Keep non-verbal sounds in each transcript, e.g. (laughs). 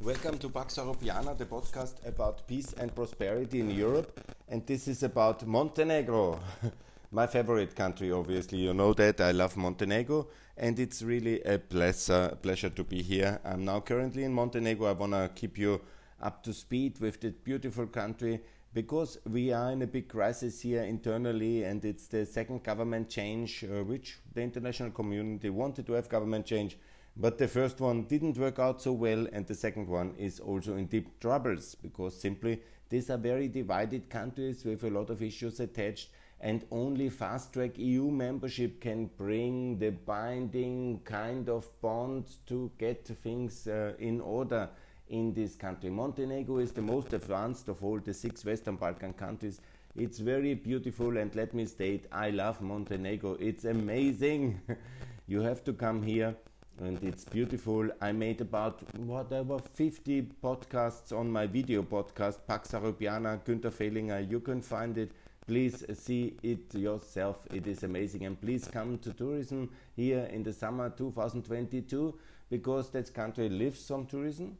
Welcome to Pax Europiana, the podcast about peace and prosperity in Europe. And this is about Montenegro, (laughs) my favorite country, obviously. You know that. I love Montenegro. And it's really a pleasure, pleasure to be here. I'm now currently in Montenegro. I want to keep you up to speed with this beautiful country because we are in a big crisis here internally and it's the second government change uh, which the international community wanted to have government change but the first one didn't work out so well, and the second one is also in deep troubles because simply these are very divided countries with a lot of issues attached, and only fast track EU membership can bring the binding kind of bond to get things uh, in order in this country. Montenegro is the most advanced of all the six Western Balkan countries. It's very beautiful, and let me state, I love Montenegro. It's amazing. (laughs) you have to come here and it's beautiful. I made about whatever 50 podcasts on my video podcast, Pax Europiana, Günther Fehlinger. You can find it. Please see it yourself. It is amazing. And please come to tourism here in the summer 2022 because that country lives on tourism.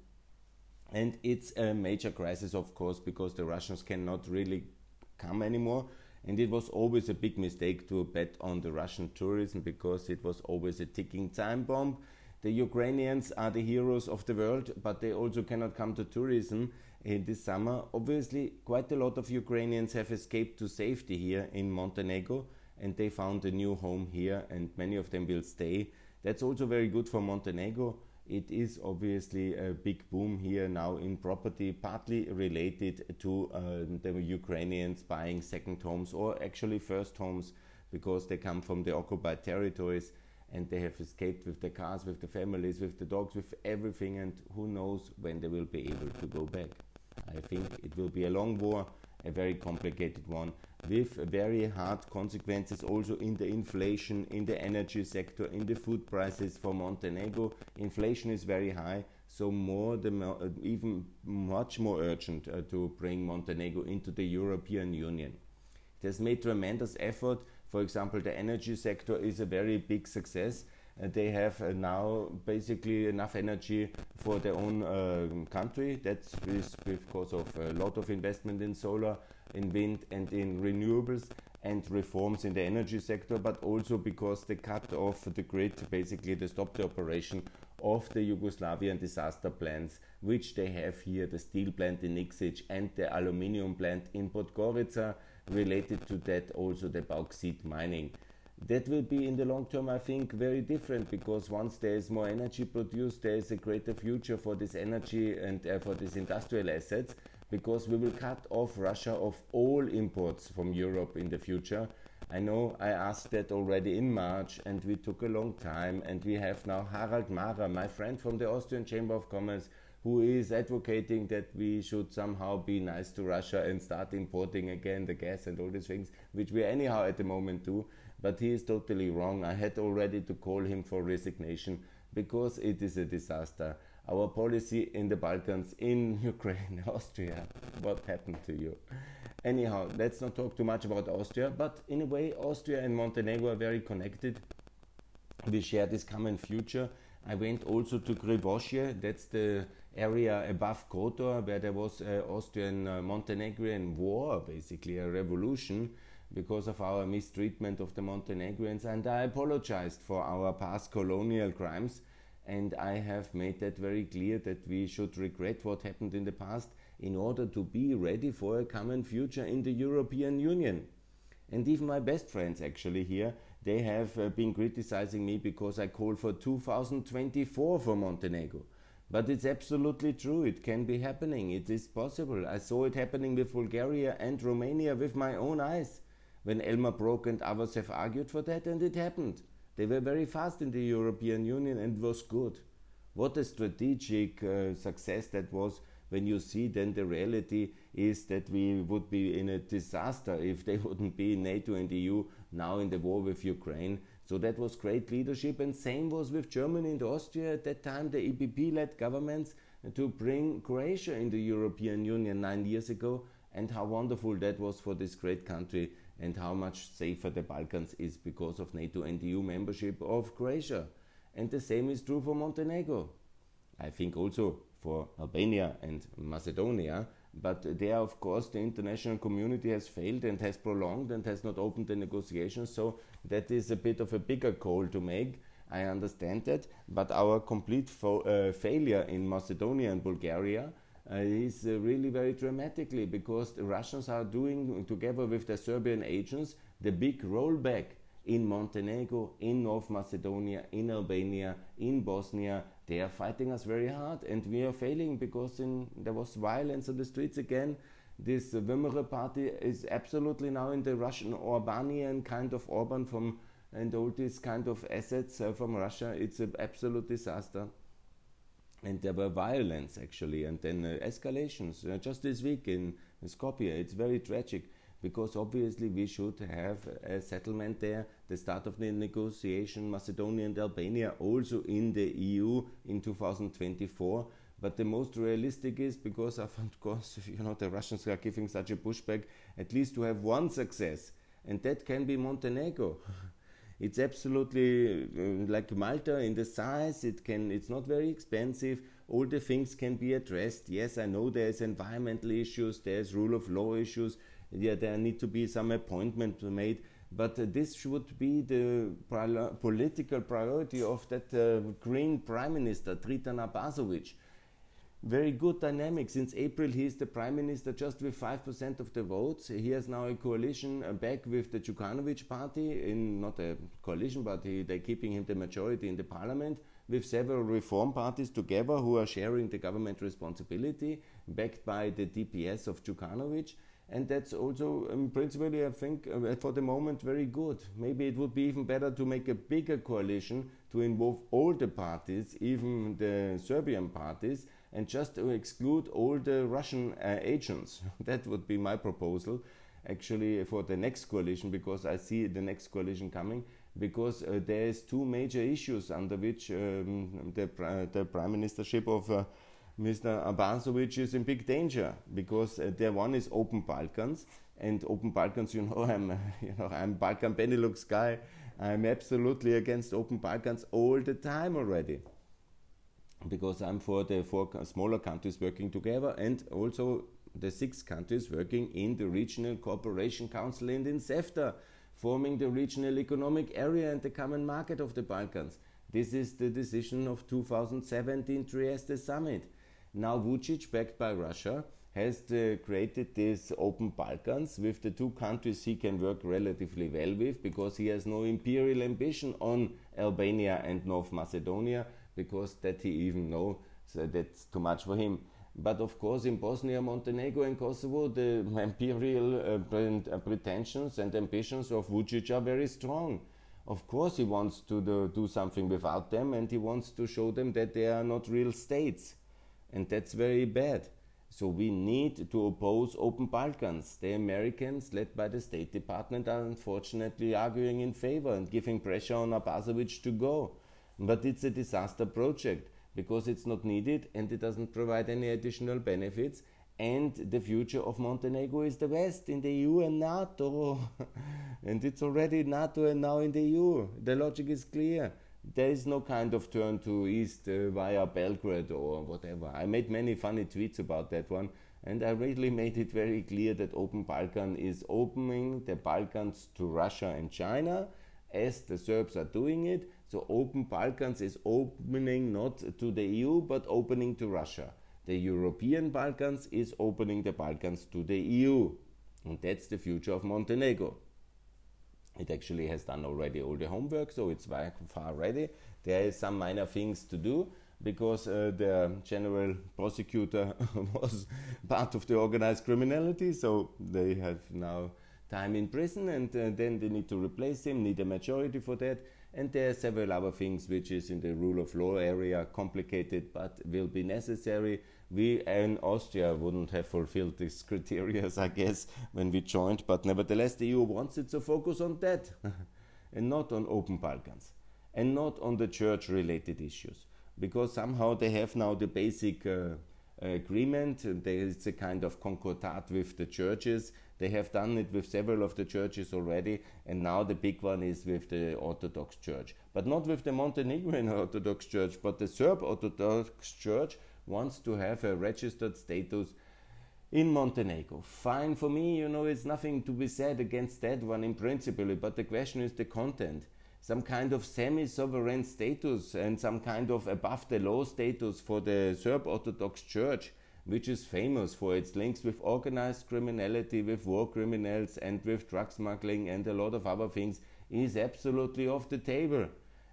And it's a major crisis, of course, because the Russians cannot really come anymore. And it was always a big mistake to bet on the Russian tourism because it was always a ticking time bomb. The Ukrainians are the heroes of the world, but they also cannot come to tourism in this summer. Obviously, quite a lot of Ukrainians have escaped to safety here in Montenegro and they found a new home here, and many of them will stay. That's also very good for Montenegro it is obviously a big boom here now in property, partly related to uh, the Ukrainians buying second homes or actually first homes because they come from the occupied territories and they have escaped with the cars, with the families, with the dogs, with everything, and who knows when they will be able to go back. I think it will be a long war, a very complicated one, with very hard consequences also in the inflation, in the energy sector, in the food prices for Montenegro. Inflation is very high, so more the uh, even much more urgent uh, to bring Montenegro into the European Union. It has made tremendous effort. For example, the energy sector is a very big success. Uh, they have uh, now basically enough energy for their own uh, country. That's because of a lot of investment in solar in wind and in renewables and reforms in the energy sector, but also because they cut off the grid, basically they stopped the operation of the Yugoslavian disaster plants, which they have here, the steel plant in Nikšić and the aluminium plant in Podgorica, related to that also the bauxite mining. That will be in the long term, I think, very different because once there is more energy produced, there is a greater future for this energy and uh, for these industrial assets because we will cut off Russia of all imports from Europe in the future. I know I asked that already in March and we took a long time and we have now Harald Mahrer, my friend from the Austrian Chamber of Commerce, who is advocating that we should somehow be nice to Russia and start importing again the gas and all these things, which we anyhow at the moment do. But he is totally wrong. I had already to call him for resignation because it is a disaster our policy in the Balkans, in (laughs) Ukraine, Austria. What happened to you? Anyhow, let's not talk too much about Austria, but in a way, Austria and Montenegro are very connected. We share this common future. I went also to Krivošije, that's the area above Kotor, where there was an Austrian uh, Montenegrin war, basically a revolution because of our mistreatment of the Montenegrins, and I apologized for our past colonial crimes and I have made that very clear that we should regret what happened in the past in order to be ready for a common future in the European Union. And even my best friends, actually, here, they have uh, been criticizing me because I call for 2024 for Montenegro. But it's absolutely true, it can be happening, it is possible. I saw it happening with Bulgaria and Romania with my own eyes when Elmar Brok and others have argued for that, and it happened. They were very fast in the European Union and was good. What a strategic uh, success that was when you see then the reality is that we would be in a disaster if they (laughs) wouldn't be in NATO and the EU now in the war with Ukraine. So that was great leadership, and same was with Germany and Austria at that time, the EPP led governments to bring Croatia in the European Union nine years ago, and how wonderful that was for this great country and how much safer the Balkans is because of NATO and EU membership of Croatia. And the same is true for Montenegro. I think also for Albania and Macedonia. But there, of course, the international community has failed and has prolonged and has not opened the negotiations. So that is a bit of a bigger call to make. I understand that. But our complete uh, failure in Macedonia and Bulgaria uh, is uh, really very dramatically because the Russians are doing, together with the Serbian agents, the big rollback in Montenegro, in North Macedonia, in Albania, in Bosnia. They are fighting us very hard, and we are failing because in, there was violence on the streets again. This uh, party is absolutely now in the Russian Orbanian kind of Orban from and all these kind of assets uh, from Russia. It's an absolute disaster. And there were violence actually, and then uh, escalations uh, just this week in, in Skopje. It's very tragic because obviously we should have a settlement there, the start of the negotiation, Macedonia and Albania also in the EU in 2024. But the most realistic is because of course (laughs) you know the Russians are giving such a pushback, at least to have one success, and that can be Montenegro. (laughs) it's absolutely uh, like Malta in the size. It can. It's not very expensive. All the things can be addressed. Yes, I know there's environmental issues. There's rule of law issues yeah, there need to be some appointment made. But uh, this should be the political priority of that uh, Green Prime Minister, Dritan Abazovic. Very good dynamic. Since April, he is the Prime Minister just with 5% of the votes. He has now a coalition uh, back with the Djukanovic party, in not a coalition, but he, they're keeping him the majority in the parliament, with several reform parties together who are sharing the government responsibility, backed by the DPS of Djukanovic and that's also um, principally i think uh, for the moment very good maybe it would be even better to make a bigger coalition to involve all the parties even the serbian parties and just to exclude all the russian uh, agents (laughs) that would be my proposal actually for the next coalition because i see the next coalition coming because uh, there is two major issues under which um, the, the prime ministership of uh, Mr. Abazovic is in big danger because uh, the one is open Balkans, and open Balkans, you know, (laughs) I'm, you know, I'm Balkan Benelux guy. I'm absolutely against open Balkans all the time already, because I'm for the four smaller countries working together, and also the six countries working in the Regional Cooperation Council and in CEFTA, forming the regional economic area and the common market of the Balkans. This is the decision of 2017 Trieste summit. Now Vucic, backed by Russia, has created these open Balkans with the two countries he can work relatively well with because he has no imperial ambition on Albania and North Macedonia because that he even knows so that's too much for him. But of course, in Bosnia, Montenegro, and Kosovo, the (laughs) imperial uh, uh, pretensions and ambitions of Vucic are very strong. Of course, he wants to do, do something without them and he wants to show them that they are not real states and that's very bad. So we need to oppose open Balkans. The Americans, led by the State Department, are unfortunately arguing in favor and giving pressure on Abazovic to go. But it's a disaster project because it's not needed and it doesn't provide any additional benefits. And the future of Montenegro is the West in the EU and NATO. (laughs) and it's already NATO and now in the EU. The logic is clear there is no kind of turn to east uh, via Belgrade or whatever. I made many funny tweets about that one, and I really made it very clear that Open Balkan is opening the Balkans to Russia and China, as the Serbs are doing it. So Open Balkans is opening not to the EU but opening to Russia. The European Balkans is opening the Balkans to the EU, and that's the future of Montenegro. It actually has done already all the homework, so it's very far ready. There is some minor things to do because uh, the general prosecutor (laughs) was part of the organized criminality, so they have now time in prison and uh, then they need to replace him, need a majority for that. And there are several other things which is in the rule of law area, complicated but will be necessary we in Austria wouldn't have fulfilled these criteria, (laughs) I guess, when we joined, but nevertheless, the EU wants it to focus on that (laughs) and not on open Balkans and not on the church related issues because somehow they have now the basic uh, agreement. There is a kind of concordat with the churches They have done it with several of the churches already, and now the big one is with the Orthodox Church. But not with the Montenegrin (laughs) Orthodox Church, but the Serb Orthodox Church wants to have a registered status in Montenegro. Fine for me, you know, it's nothing to be said against that one in principle, but the question is the content. Some kind of semi sovereign status and some kind of above the law status for the Serb Orthodox Church, which is famous for its links with organized criminality, with war criminals, and with drug smuggling and a lot of other things, is absolutely off the table.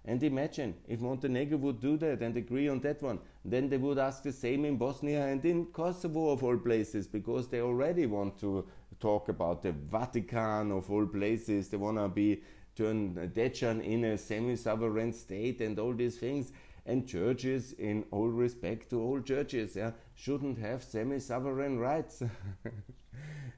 And imagine if Montenegro would do that and agree on that one, then they would ask the same in Bosnia and in Kosovo, of all places, because they already want to talk about the Vatican, of all places. They want to be turn Dejan in a semi sovereign state and all these things. And churches, in all respect to all churches, yeah, shouldn't have semi sovereign rights. (laughs)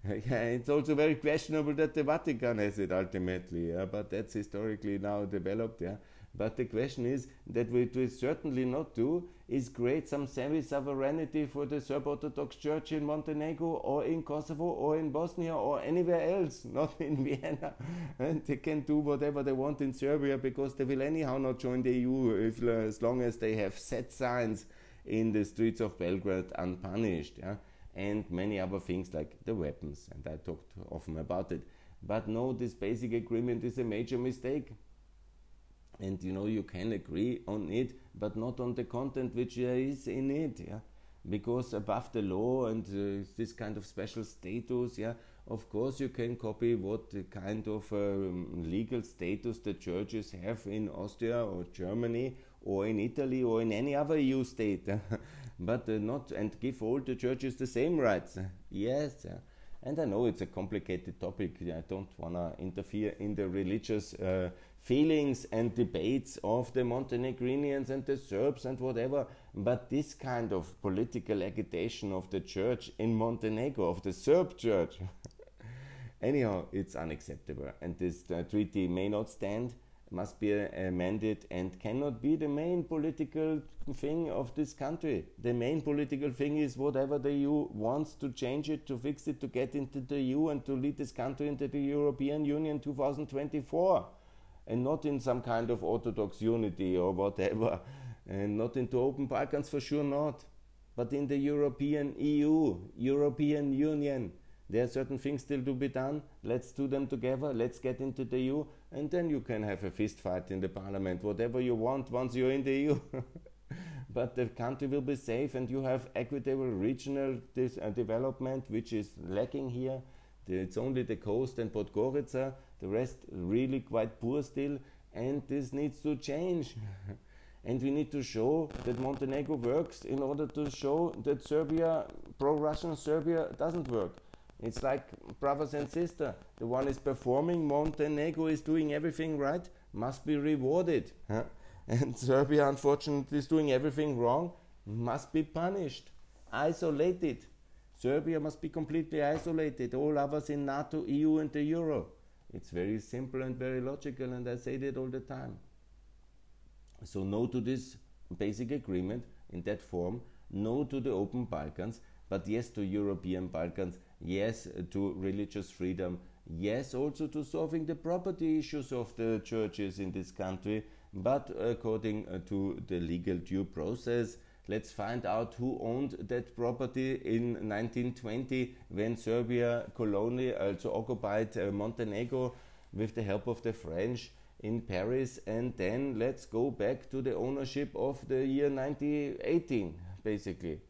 yeah, it's also very questionable that the Vatican has it ultimately, yeah, but that's historically now developed. Yeah but the question is that we will certainly not do is create some semi-sovereignty for the Serb Orthodox Church in Montenegro or in Kosovo or in Bosnia or anywhere else, (laughs) not in Vienna. And they can do whatever they want in Serbia because they will anyhow not join the EU if, as long as they have set signs in the streets of Belgrade unpunished. Yeah? And many other things like the weapons, and I talked often about it. But no, this basic agreement is a major mistake and you know you can agree on it but not on the content which is in it yeah because above the law and uh, this kind of special status yeah of course you can copy what kind of um, legal status the churches have in austria or germany or in italy or in any other eu state (laughs) but uh, not and give all the churches the same rights yes yeah. and i know it's a complicated topic i don't want to interfere in the religious uh, feelings and debates of the Montenegrinians and the Serbs and whatever. But this kind of political agitation of the church in Montenegro, of the Serb church, (laughs) anyhow, it's unacceptable. And this uh, treaty may not stand, must be uh, amended, and cannot be the main political thing of this country. The main political thing is whatever the EU wants to change it, to fix it, to get into the EU, and to lead this country into the European Union 2024 and not in some kind of Orthodox unity or whatever, (laughs) and not into open Balkans for sure not, but in the European EU, European Union. There are certain things still to be done. Let's do them together. Let's get into the EU, and then you can have a fist fight in the parliament, whatever you want once you're in the EU. (laughs) but the country will be safe, and you have equitable regional uh, development, which is lacking here. It's only the coast and Podgorica the rest really quite poor still, and this needs to change. (laughs) and we need to show that Montenegro works in order to show that Serbia, pro-Russian Serbia, doesn't work. It's like brothers and sisters. The one is performing, Montenegro is doing everything right, must be rewarded. (laughs) And Serbia, unfortunately, is doing everything wrong, must be punished, isolated. Serbia must be completely isolated. All others in NATO, EU, and the Euro. It's very simple and very logical, and I say that all the time. So, no to this basic agreement in that form, no to the open Balkans, but yes to European Balkans, yes to religious freedom, yes also to solving the property issues of the churches in this country, but according uh, to the legal due process Let's find out who owned that property in 1920 when Serbia colonial, also occupied uh, Montenegro with the help of the French in Paris, and then let's go back to the ownership of the year 1918, basically.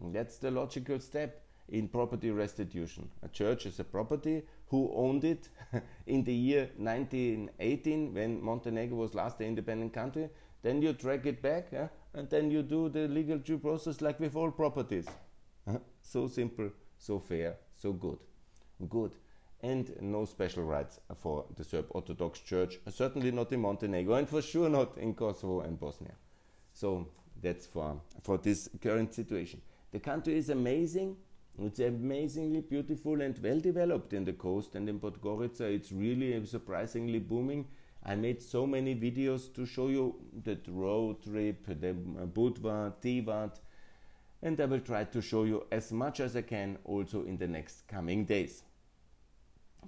That's the logical step in property restitution. A church is a property. Who owned it (laughs) in the year 1918 when Montenegro was last an independent country? Then you track it back and then you do the legal due process like with all properties. So simple, so fair, so good. Good. And no special rights for the Serb Orthodox Church, certainly not in Montenegro, and for sure not in Kosovo and Bosnia. So that's for, for this current situation. The country is amazing. It's amazingly beautiful and well developed in the coast and in Podgorica. It's really surprisingly booming. I made so many videos to show you the road trip, the Budva, Tivat, and I will try to show you as much as I can also in the next coming days.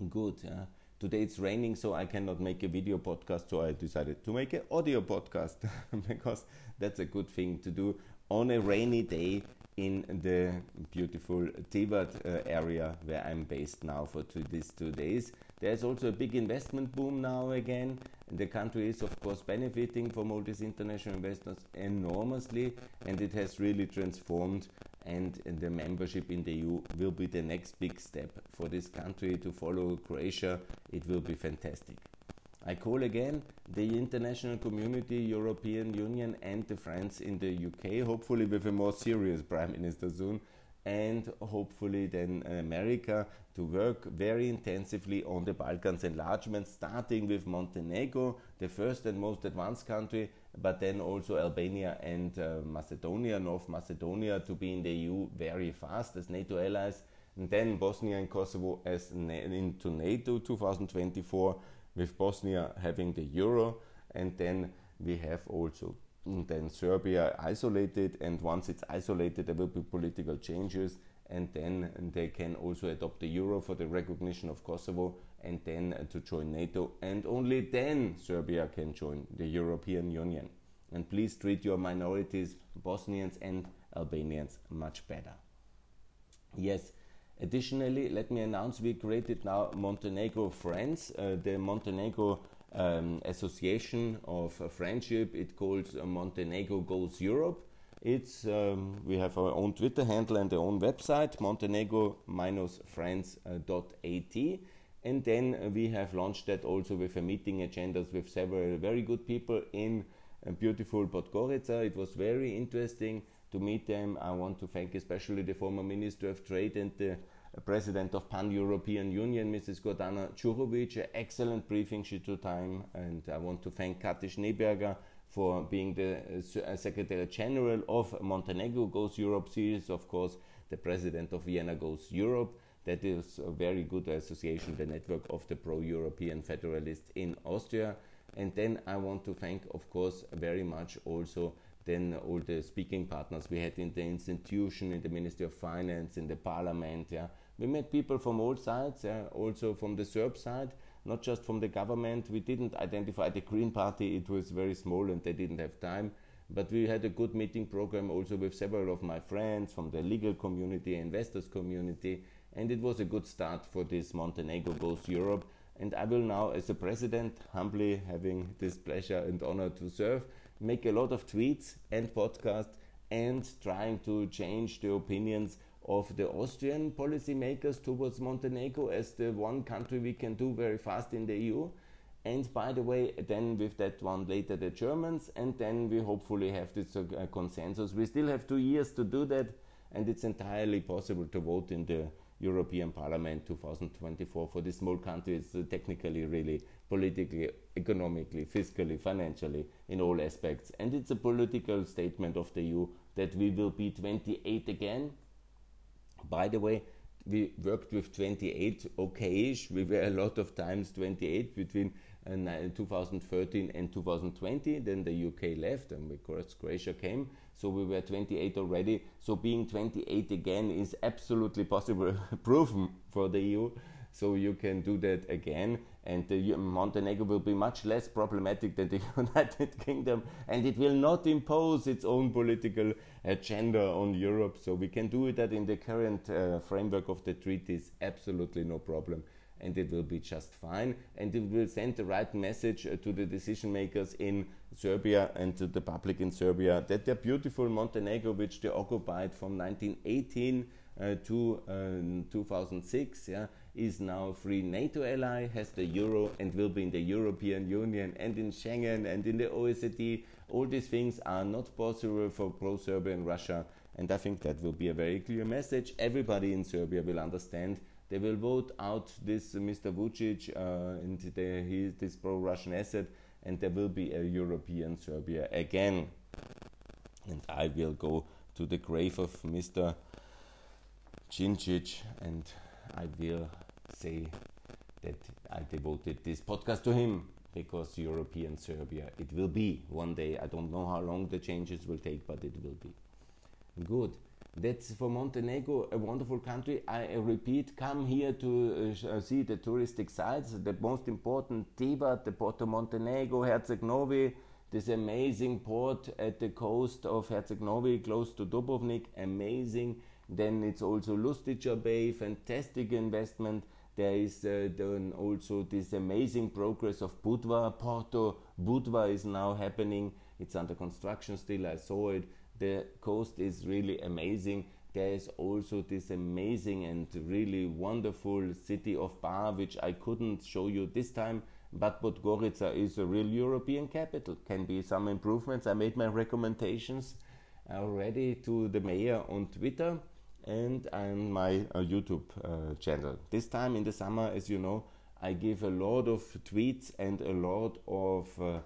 Good. Yeah. Today it's raining, so I cannot make a video podcast, so I decided to make an audio podcast (laughs) because that's a good thing to do on a rainy day in the beautiful Tivat uh, area where I'm based now for two, these two days. There's also a big investment boom now again. The country is, of course, benefiting from all these international investors enormously, and it has really transformed. And, and the membership in the EU will be the next big step for this country to follow Croatia. It will be fantastic. I call again the international community, European Union, and the friends in the UK, hopefully with a more serious Prime Minister soon, and hopefully then America to work very intensively on the Balkans enlargement, starting with Montenegro, the first and most advanced country, but then also Albania and uh, Macedonia, North Macedonia, to be in the EU very fast as NATO allies, and then Bosnia and Kosovo as na- into NATO 2024 with Bosnia having the euro, and then we have also mm, then Serbia isolated, and once it's isolated, there will be political changes, and then they can also adopt the euro for the recognition of Kosovo, and then uh, to join NATO, and only then Serbia can join the European Union. And please treat your minorities, Bosnians and Albanians, much better. Yes, Additionally, let me announce we created now Montenegro Friends, uh, the Montenegro um, Association of uh, Friendship. It calls uh, Montenegro Goes Europe. It's um, we have our own Twitter handle and our own website, montenegro-friends.at. And then we have launched that also with a meeting agendas with several very good people in beautiful Podgorica. It was very interesting to meet them. I want to thank especially the former Minister of Trade and the President of Pan-European Union, Mrs. Gordana Đurović. An excellent briefing she took time, and I want to thank Kati Schneeberger for being the uh, Secretary General of Montenegro Goes Europe. series, of course, the President of Vienna Goes Europe. That is a very good association, the network of the pro-European federalists in Austria. And then I want to thank, of course, very much also then all the speaking partners we had in the institution, in the Ministry of Finance, in the Parliament. Yeah, we met people from all sides, yeah? also from the Serb side, not just from the government. We didn't identify the Green Party; it was very small and they didn't have time. But we had a good meeting program also with several of my friends from the legal community, investors community, and it was a good start for this Montenegro Goes Europe. And I will now, as a president, humbly having this pleasure and honor to serve, make a lot of tweets and podcasts and trying to change the opinions of the Austrian policymakers towards Montenegro as the one country we can do very fast in the EU. And by the way, then with that one later the Germans, and then we hopefully have this uh, consensus. We still have two years to do that, and it's entirely possible to vote in the European Parliament 2024 for this small country. It's uh, technically, really, politically, economically, fiscally, financially, in all aspects. And it's a political statement of the EU that we will be 28 again. By the way, we worked with 28 okayish. We were a lot of times 28 between uh, 2013 and 2020. Then the UK left, and of course Croatia came. So we were 28 already. So being 28 again is absolutely possible, (laughs) proven for the EU. So you can do that again, and the Montenegro will be much less problematic than the (laughs) United Kingdom, and it will not impose its own political agenda on Europe. So we can do that in the current uh, framework of the treaties, absolutely no problem and it will be just fine. And it will send the right message uh, to the decision makers in Serbia and to the public in Serbia that their beautiful Montenegro, which they occupied from 1918 uh, to uh, 2006, yeah, is now a free NATO ally, has the euro, and will be in the European Union and in Schengen and in the OECD. All these things are not possible for pro Serbian Russia. And I think that will be a very clear message. Everybody in Serbia will understand they will vote out this Mr. Vucic uh, and this pro-Russian asset, and there will be a European Serbia again. And I will go to the grave of Mr. Djindjic, and I will say that I devoted this podcast to him because European Serbia it will be one day. I don't know how long the changes will take, but it will be. Good. That's for Montenegro a wonderful country. I repeat, come here to uh, see the touristic sites. The most important Tivat, the Porto Montenegro, Herceg Novi, this amazing port at the coast of Herceg Novi, close to Dubrovnik, amazing. Then it's also Lustica Bay, fantastic investment. There is uh, then also this amazing progress of Budva, Porto. Budva is now happening. It's under construction still. I saw it. The coast is really amazing. There is also this amazing and really wonderful city of Bar, which I couldn't show you this time but Podgorica is a real European capital. Can be some improvements. I made my recommendations already to the mayor on Twitter and on my uh, YouTube uh, channel. This time in the summer, as you know, I give a lot of tweets and a lot of uh,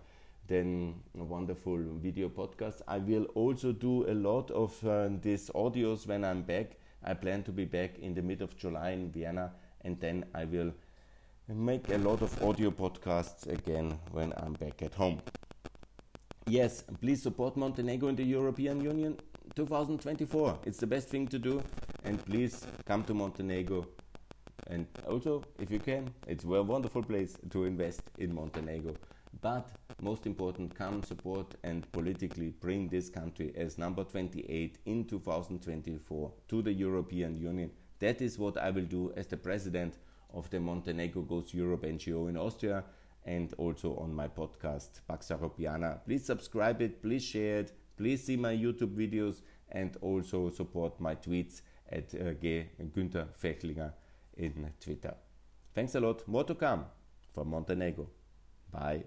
then a wonderful video podcast. I will also do a lot of uh, these audios when I'm back. I plan to be back in the mid of July in Vienna, and then I will make a lot of audio podcasts again when I'm back at home. Yes, please support Montenegro in the European Union 2024. It's the best thing to do. And please come to Montenegro. And also, if you can, it's a wonderful place to invest in Montenegro. But most important, come support and politically bring this country as number 28 in 2024 to the European Union. That is what I will do as the president of the Montenegro Goes Europe NGO in Austria and also on my podcast Pax Europiana. Please subscribe it, please share it, please see my YouTube videos and also support my tweets at uh, G. Günther Fehlinger in Twitter. Thanks a lot. More to come from Montenegro. Bye.